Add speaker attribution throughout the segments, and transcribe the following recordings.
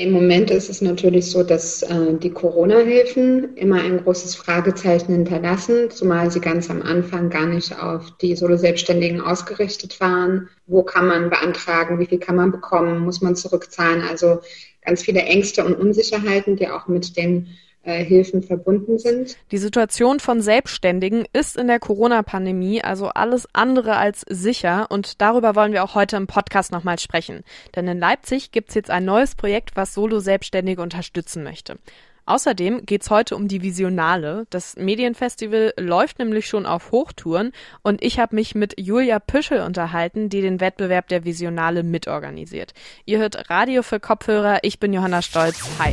Speaker 1: Im Moment ist es natürlich so, dass äh, die Corona-Hilfen immer ein großes Fragezeichen hinterlassen, zumal sie ganz am Anfang gar nicht auf die Solo-Selbstständigen ausgerichtet waren. Wo kann man beantragen? Wie viel kann man bekommen? Muss man zurückzahlen? Also ganz viele Ängste und Unsicherheiten, die auch mit den Hilfen verbunden sind.
Speaker 2: Die Situation von Selbstständigen ist in der Corona-Pandemie also alles andere als sicher und darüber wollen wir auch heute im Podcast nochmal sprechen. Denn in Leipzig gibt es jetzt ein neues Projekt, was Solo-Selbstständige unterstützen möchte. Außerdem geht es heute um die Visionale. Das Medienfestival läuft nämlich schon auf Hochtouren und ich habe mich mit Julia Püschel unterhalten, die den Wettbewerb der Visionale mitorganisiert. Ihr hört Radio für Kopfhörer, ich bin Johanna Stolz. Hi.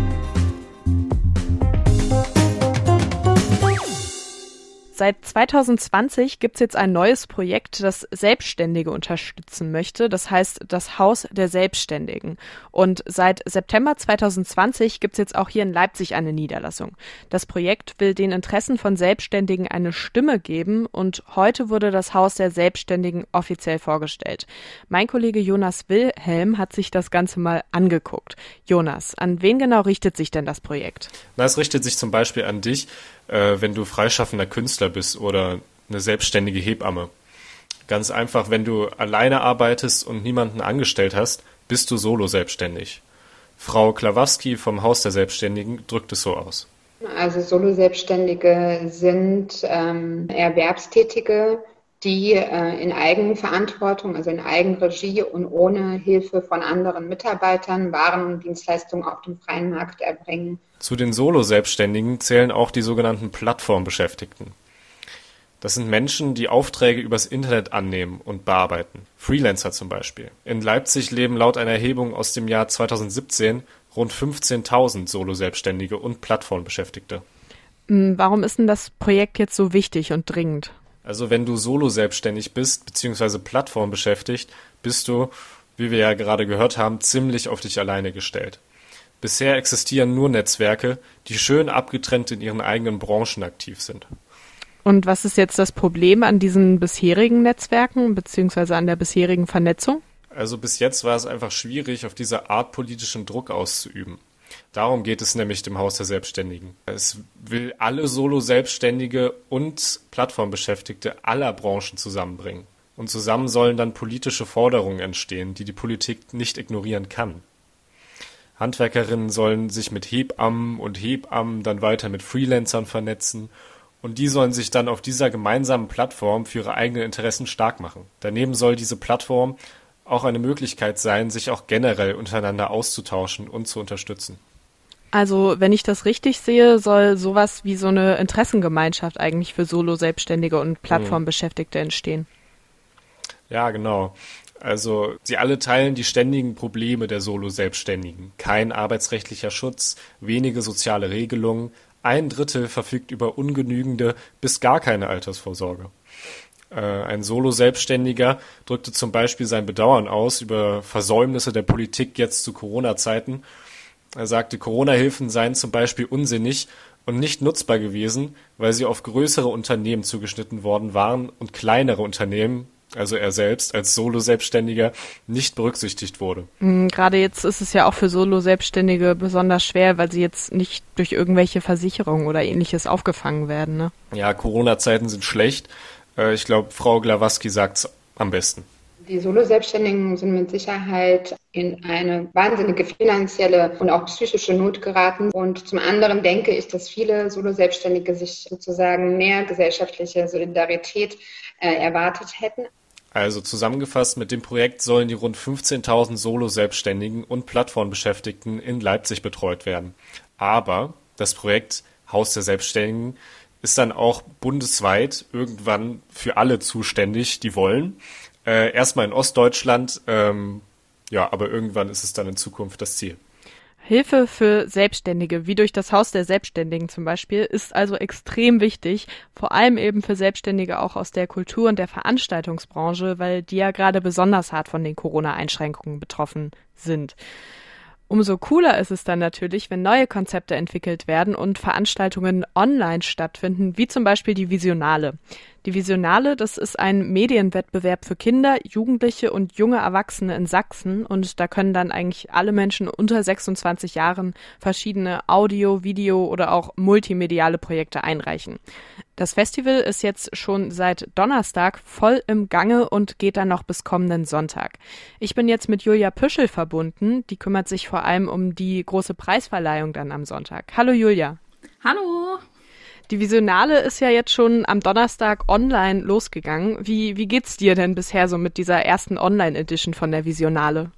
Speaker 2: Seit 2020 gibt es jetzt ein neues Projekt, das Selbstständige unterstützen möchte. Das heißt das Haus der Selbstständigen. Und seit September 2020 gibt es jetzt auch hier in Leipzig eine Niederlassung. Das Projekt will den Interessen von Selbstständigen eine Stimme geben und heute wurde das Haus der Selbstständigen offiziell vorgestellt. Mein Kollege Jonas Wilhelm hat sich das Ganze mal angeguckt. Jonas, an wen genau richtet sich denn das Projekt?
Speaker 3: Na, es richtet sich zum Beispiel an dich, äh, wenn du freischaffender Künstler bist oder eine selbstständige Hebamme. Ganz einfach, wenn du alleine arbeitest und niemanden angestellt hast, bist du solo selbstständig. Frau Klawowski vom Haus der Selbstständigen drückt es so aus.
Speaker 1: Also Solo-Selbstständige sind ähm, Erwerbstätige, die äh, in Eigenverantwortung, also in Eigenregie und ohne Hilfe von anderen Mitarbeitern Waren und Dienstleistungen auf dem freien Markt erbringen.
Speaker 3: Zu den Solo-Selbstständigen zählen auch die sogenannten Plattformbeschäftigten. Das sind Menschen, die Aufträge übers Internet annehmen und bearbeiten. Freelancer zum Beispiel. In Leipzig leben laut einer Erhebung aus dem Jahr 2017 rund 15.000 Solo-Selbstständige und Plattformbeschäftigte.
Speaker 2: Hm, warum ist denn das Projekt jetzt so wichtig und dringend?
Speaker 3: Also wenn du solo selbstständig bist, beziehungsweise Plattform beschäftigt, bist du, wie wir ja gerade gehört haben, ziemlich auf dich alleine gestellt. Bisher existieren nur Netzwerke, die schön abgetrennt in ihren eigenen Branchen aktiv sind.
Speaker 2: Und was ist jetzt das Problem an diesen bisherigen Netzwerken, beziehungsweise an der bisherigen Vernetzung?
Speaker 3: Also bis jetzt war es einfach schwierig, auf diese Art politischen Druck auszuüben. Darum geht es nämlich dem Haus der Selbstständigen. Es will alle Solo-Selbstständige und Plattformbeschäftigte aller Branchen zusammenbringen. Und zusammen sollen dann politische Forderungen entstehen, die die Politik nicht ignorieren kann. Handwerkerinnen sollen sich mit Hebammen und Hebammen dann weiter mit Freelancern vernetzen und die sollen sich dann auf dieser gemeinsamen Plattform für ihre eigenen Interessen stark machen. Daneben soll diese Plattform auch eine Möglichkeit sein, sich auch generell untereinander auszutauschen und zu unterstützen.
Speaker 2: Also, wenn ich das richtig sehe, soll sowas wie so eine Interessengemeinschaft eigentlich für Solo-Selbstständige und Plattformbeschäftigte entstehen.
Speaker 3: Ja, genau. Also, sie alle teilen die ständigen Probleme der Solo-Selbstständigen. Kein arbeitsrechtlicher Schutz, wenige soziale Regelungen, ein Drittel verfügt über ungenügende bis gar keine Altersvorsorge. Äh, ein Solo-Selbstständiger drückte zum Beispiel sein Bedauern aus über Versäumnisse der Politik jetzt zu Corona-Zeiten. Er sagte, Corona-Hilfen seien zum Beispiel unsinnig und nicht nutzbar gewesen, weil sie auf größere Unternehmen zugeschnitten worden waren und kleinere Unternehmen, also er selbst als Solo-Selbstständiger, nicht berücksichtigt wurde.
Speaker 2: Mm, gerade jetzt ist es ja auch für Solo-Selbstständige besonders schwer, weil sie jetzt nicht durch irgendwelche Versicherungen oder ähnliches aufgefangen werden. Ne?
Speaker 3: Ja, Corona-Zeiten sind schlecht. Äh, ich glaube, Frau Glawaski sagt es am besten.
Speaker 1: Die Solo-Selbstständigen sind mit Sicherheit in eine wahnsinnige finanzielle und auch psychische Not geraten. Und zum anderen denke ich, dass viele Solo-Selbstständige sich sozusagen mehr gesellschaftliche Solidarität äh, erwartet hätten.
Speaker 3: Also zusammengefasst, mit dem Projekt sollen die rund 15.000 Solo-Selbstständigen und Plattformbeschäftigten in Leipzig betreut werden. Aber das Projekt Haus der Selbstständigen ist dann auch bundesweit irgendwann für alle zuständig, die wollen. Äh, erstmal in Ostdeutschland, ähm, ja, aber irgendwann ist es dann in Zukunft das Ziel.
Speaker 2: Hilfe für Selbstständige, wie durch das Haus der Selbstständigen zum Beispiel, ist also extrem wichtig, vor allem eben für Selbstständige auch aus der Kultur- und der Veranstaltungsbranche, weil die ja gerade besonders hart von den Corona-Einschränkungen betroffen sind. Umso cooler ist es dann natürlich, wenn neue Konzepte entwickelt werden und Veranstaltungen online stattfinden, wie zum Beispiel die Visionale. Die Visionale, das ist ein Medienwettbewerb für Kinder, Jugendliche und junge Erwachsene in Sachsen und da können dann eigentlich alle Menschen unter 26 Jahren verschiedene Audio, Video oder auch multimediale Projekte einreichen. Das Festival ist jetzt schon seit Donnerstag voll im Gange und geht dann noch bis kommenden Sonntag. Ich bin jetzt mit Julia Püschel verbunden, die kümmert sich vor allem um die große Preisverleihung dann am Sonntag. Hallo Julia.
Speaker 4: Hallo.
Speaker 2: Die Visionale ist ja jetzt schon am Donnerstag online losgegangen. Wie, wie geht's dir denn bisher so mit dieser ersten Online-Edition von der Visionale?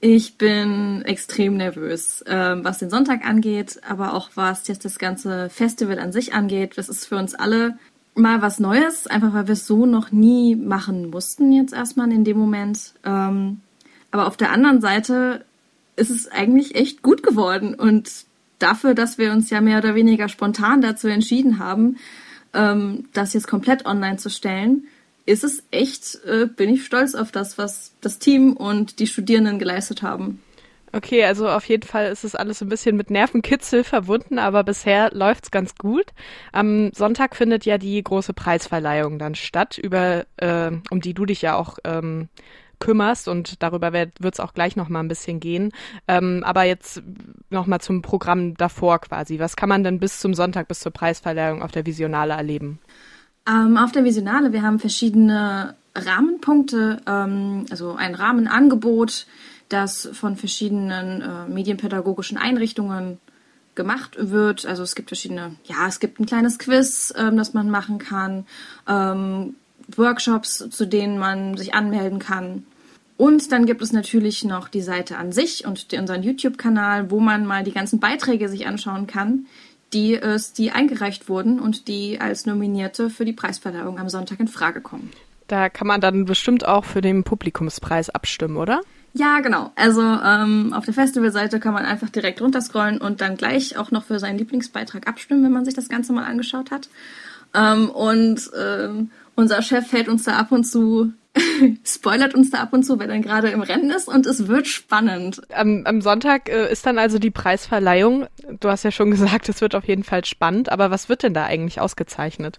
Speaker 4: Ich bin extrem nervös, äh, was den Sonntag angeht, aber auch was jetzt das ganze Festival an sich angeht. Das ist für uns alle mal was Neues, einfach weil wir es so noch nie machen mussten jetzt erstmal in dem Moment. Ähm, aber auf der anderen Seite ist es eigentlich echt gut geworden und dafür, dass wir uns ja mehr oder weniger spontan dazu entschieden haben, ähm, das jetzt komplett online zu stellen, ist es echt, äh, bin ich stolz auf das, was das Team und die Studierenden geleistet haben.
Speaker 2: Okay, also auf jeden Fall ist es alles ein bisschen mit Nervenkitzel verbunden, aber bisher läuft's ganz gut. Am Sonntag findet ja die große Preisverleihung dann statt, über äh, um die du dich ja auch ähm, kümmerst und darüber wird es auch gleich noch mal ein bisschen gehen. Ähm, aber jetzt noch mal zum Programm davor quasi. Was kann man denn bis zum Sonntag, bis zur Preisverleihung auf der Visionale erleben?
Speaker 4: Ähm, auf der Visionale, wir haben verschiedene Rahmenpunkte, ähm, also ein Rahmenangebot, das von verschiedenen äh, medienpädagogischen Einrichtungen gemacht wird. Also es gibt verschiedene, ja, es gibt ein kleines Quiz, ähm, das man machen kann. Ähm, Workshops, zu denen man sich anmelden kann. Und dann gibt es natürlich noch die Seite an sich und unseren YouTube-Kanal, wo man mal die ganzen Beiträge sich anschauen kann, die es, die eingereicht wurden und die als Nominierte für die Preisverleihung am Sonntag in Frage kommen.
Speaker 2: Da kann man dann bestimmt auch für den Publikumspreis abstimmen, oder?
Speaker 4: Ja, genau. Also ähm, auf der Festivalseite kann man einfach direkt runterscrollen und dann gleich auch noch für seinen Lieblingsbeitrag abstimmen, wenn man sich das Ganze mal angeschaut hat. Ähm, und ähm, unser Chef fällt uns da ab und zu, spoilert uns da ab und zu, wenn er gerade im Rennen ist und es wird spannend.
Speaker 2: Am, am Sonntag äh, ist dann also die Preisverleihung. Du hast ja schon gesagt, es wird auf jeden Fall spannend, aber was wird denn da eigentlich ausgezeichnet?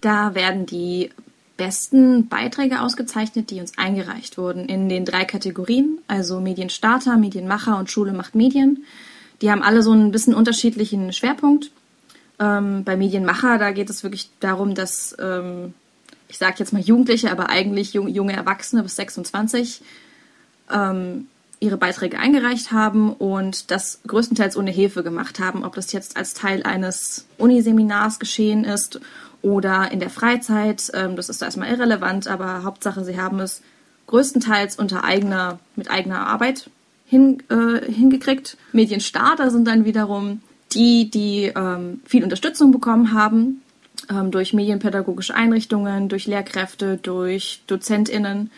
Speaker 4: Da werden die besten Beiträge ausgezeichnet, die uns eingereicht wurden in den drei Kategorien, also Medienstarter, Medienmacher und Schule macht Medien. Die haben alle so ein bisschen unterschiedlichen Schwerpunkt. Ähm, bei Medienmacher, da geht es wirklich darum, dass ähm, ich sage jetzt mal Jugendliche, aber eigentlich jung, junge Erwachsene bis 26 ähm, ihre Beiträge eingereicht haben und das größtenteils ohne Hilfe gemacht haben, ob das jetzt als Teil eines Uniseminars geschehen ist oder in der Freizeit. Ähm, das ist erstmal irrelevant, aber Hauptsache, sie haben es größtenteils unter eigener, mit eigener Arbeit hin, äh, hingekriegt. Medienstarter sind dann wiederum die, die ähm, viel Unterstützung bekommen haben ähm, durch medienpädagogische Einrichtungen, durch Lehrkräfte, durch DozentInnen.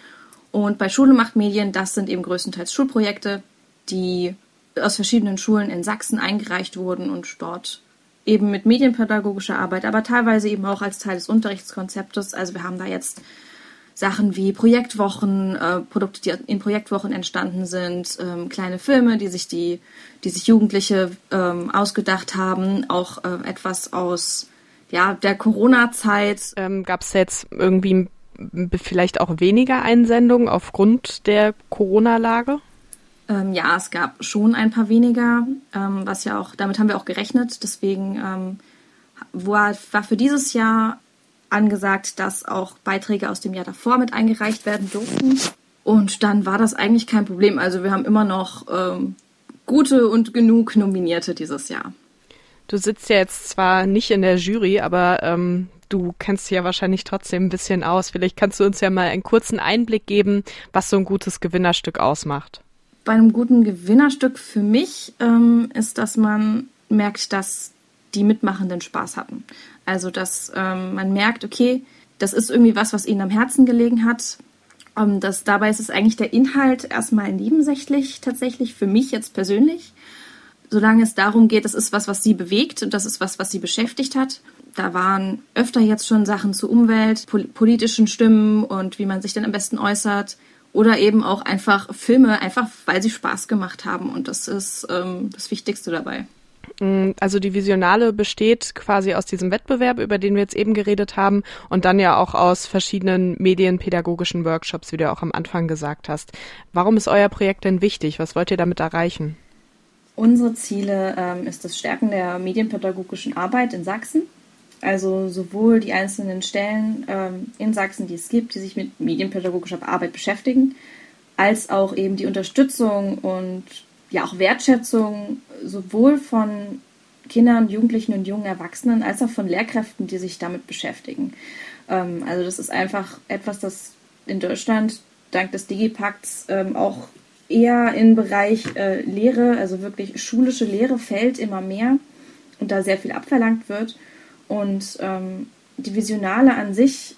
Speaker 4: Und bei Schule macht Medien, das sind eben größtenteils Schulprojekte, die aus verschiedenen Schulen in Sachsen eingereicht wurden und dort eben mit medienpädagogischer Arbeit, aber teilweise eben auch als Teil des Unterrichtskonzeptes. Also wir haben da jetzt Sachen wie Projektwochen, äh, Produkte, die in Projektwochen entstanden sind, ähm, kleine Filme, die sich die, die sich Jugendliche ähm, ausgedacht haben, auch äh, etwas aus ja, der Corona-Zeit.
Speaker 2: Ähm, Gab es jetzt irgendwie vielleicht auch weniger Einsendungen aufgrund der Corona-Lage?
Speaker 4: Ähm, ja, es gab schon ein paar weniger, ähm, was ja auch, damit haben wir auch gerechnet. Deswegen ähm, war, war für dieses Jahr angesagt, dass auch Beiträge aus dem Jahr davor mit eingereicht werden durften. Und dann war das eigentlich kein Problem. Also wir haben immer noch ähm, gute und genug Nominierte dieses Jahr.
Speaker 2: Du sitzt ja jetzt zwar nicht in der Jury, aber ähm, du kennst dich ja wahrscheinlich trotzdem ein bisschen aus. Vielleicht kannst du uns ja mal einen kurzen Einblick geben, was so ein gutes Gewinnerstück ausmacht.
Speaker 4: Bei einem guten Gewinnerstück für mich ähm, ist, dass man merkt, dass die Mitmachenden Spaß hatten. Also, dass ähm, man merkt, okay, das ist irgendwie was, was ihnen am Herzen gelegen hat. Ähm, das, dabei ist es eigentlich der Inhalt erstmal nebensächlich tatsächlich, für mich jetzt persönlich solange es darum geht, das ist was, was sie bewegt und das ist was, was sie beschäftigt hat. Da waren öfter jetzt schon Sachen zu Umwelt, pol politischen Stimmen und wie man sich denn am besten äußert. Oder eben auch einfach Filme, einfach weil sie Spaß gemacht haben. Und das ist ähm, das Wichtigste dabei.
Speaker 2: Mm, also die Visionale besteht quasi aus diesem Wettbewerb, über den wir jetzt eben geredet haben, und dann ja auch aus verschiedenen medienpädagogischen Workshops, wie du auch am Anfang gesagt hast. Warum ist euer Projekt denn wichtig? Was wollt ihr damit erreichen?
Speaker 4: Unsere Ziele ähm, ist das Stärken der medienpädagogischen Arbeit in Sachsen. Also sowohl die einzelnen Stellen ähm, in Sachsen, die es gibt, die sich mit medienpädagogischer Arbeit beschäftigen, als auch eben die Unterstützung und ja auch Wertschätzung sowohl von Kindern, Jugendlichen und jungen Erwachsenen als auch von Lehrkräften, die sich damit beschäftigen. Ähm, also das ist einfach etwas, das in Deutschland dank des Digipakts ähm, auch eher im Bereich äh, Lehre, also wirklich schulische Lehre fällt immer mehr und da sehr viel abverlangt wird. Und ähm, die Visionale an sich,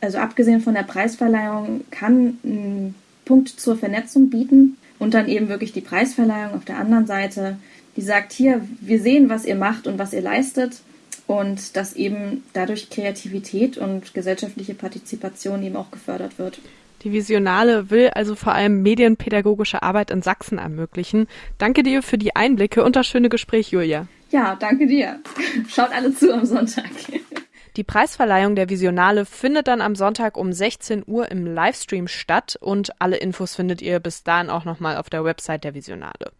Speaker 4: also abgesehen von der Preisverleihung, kann einen Punkt zur Vernetzung bieten und dann eben wirklich die Preisverleihung auf der anderen Seite, die sagt, hier, wir sehen, was ihr macht und was ihr leistet und dass eben dadurch Kreativität und gesellschaftliche Partizipation eben auch gefördert wird.
Speaker 2: Die Visionale will also vor allem medienpädagogische Arbeit in Sachsen ermöglichen. Danke dir für die Einblicke und das schöne Gespräch, Julia.
Speaker 4: Ja, danke dir. Schaut alle zu am Sonntag.
Speaker 2: Die Preisverleihung der Visionale findet dann am Sonntag um 16 Uhr im Livestream statt und alle Infos findet ihr bis dahin auch nochmal auf der Website der Visionale.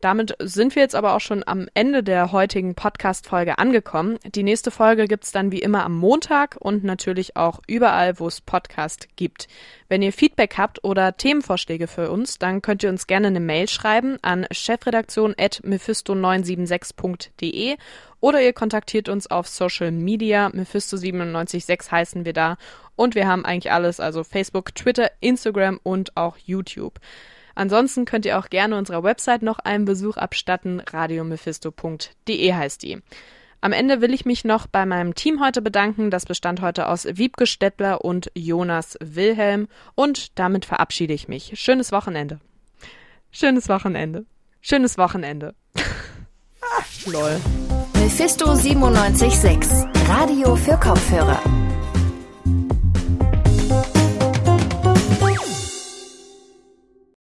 Speaker 2: Damit sind wir jetzt aber auch schon am Ende der heutigen Podcast-Folge angekommen. Die nächste Folge gibt's dann wie immer am Montag und natürlich auch überall, wo es Podcast gibt. Wenn ihr Feedback habt oder Themenvorschläge für uns, dann könnt ihr uns gerne eine Mail schreiben an chefredaktion.mephisto976.de oder ihr kontaktiert uns auf Social Media. Mephisto976 heißen wir da. Und wir haben eigentlich alles, also Facebook, Twitter, Instagram und auch YouTube. Ansonsten könnt ihr auch gerne unserer Website noch einen Besuch abstatten. radiomephisto.de heißt die. Am Ende will ich mich noch bei meinem Team heute bedanken. Das bestand heute aus Wiebke Stettler und Jonas Wilhelm. Und damit verabschiede ich mich. Schönes Wochenende. Schönes Wochenende. Schönes Wochenende.
Speaker 5: Lol. Mephisto 976. Radio für Kopfhörer.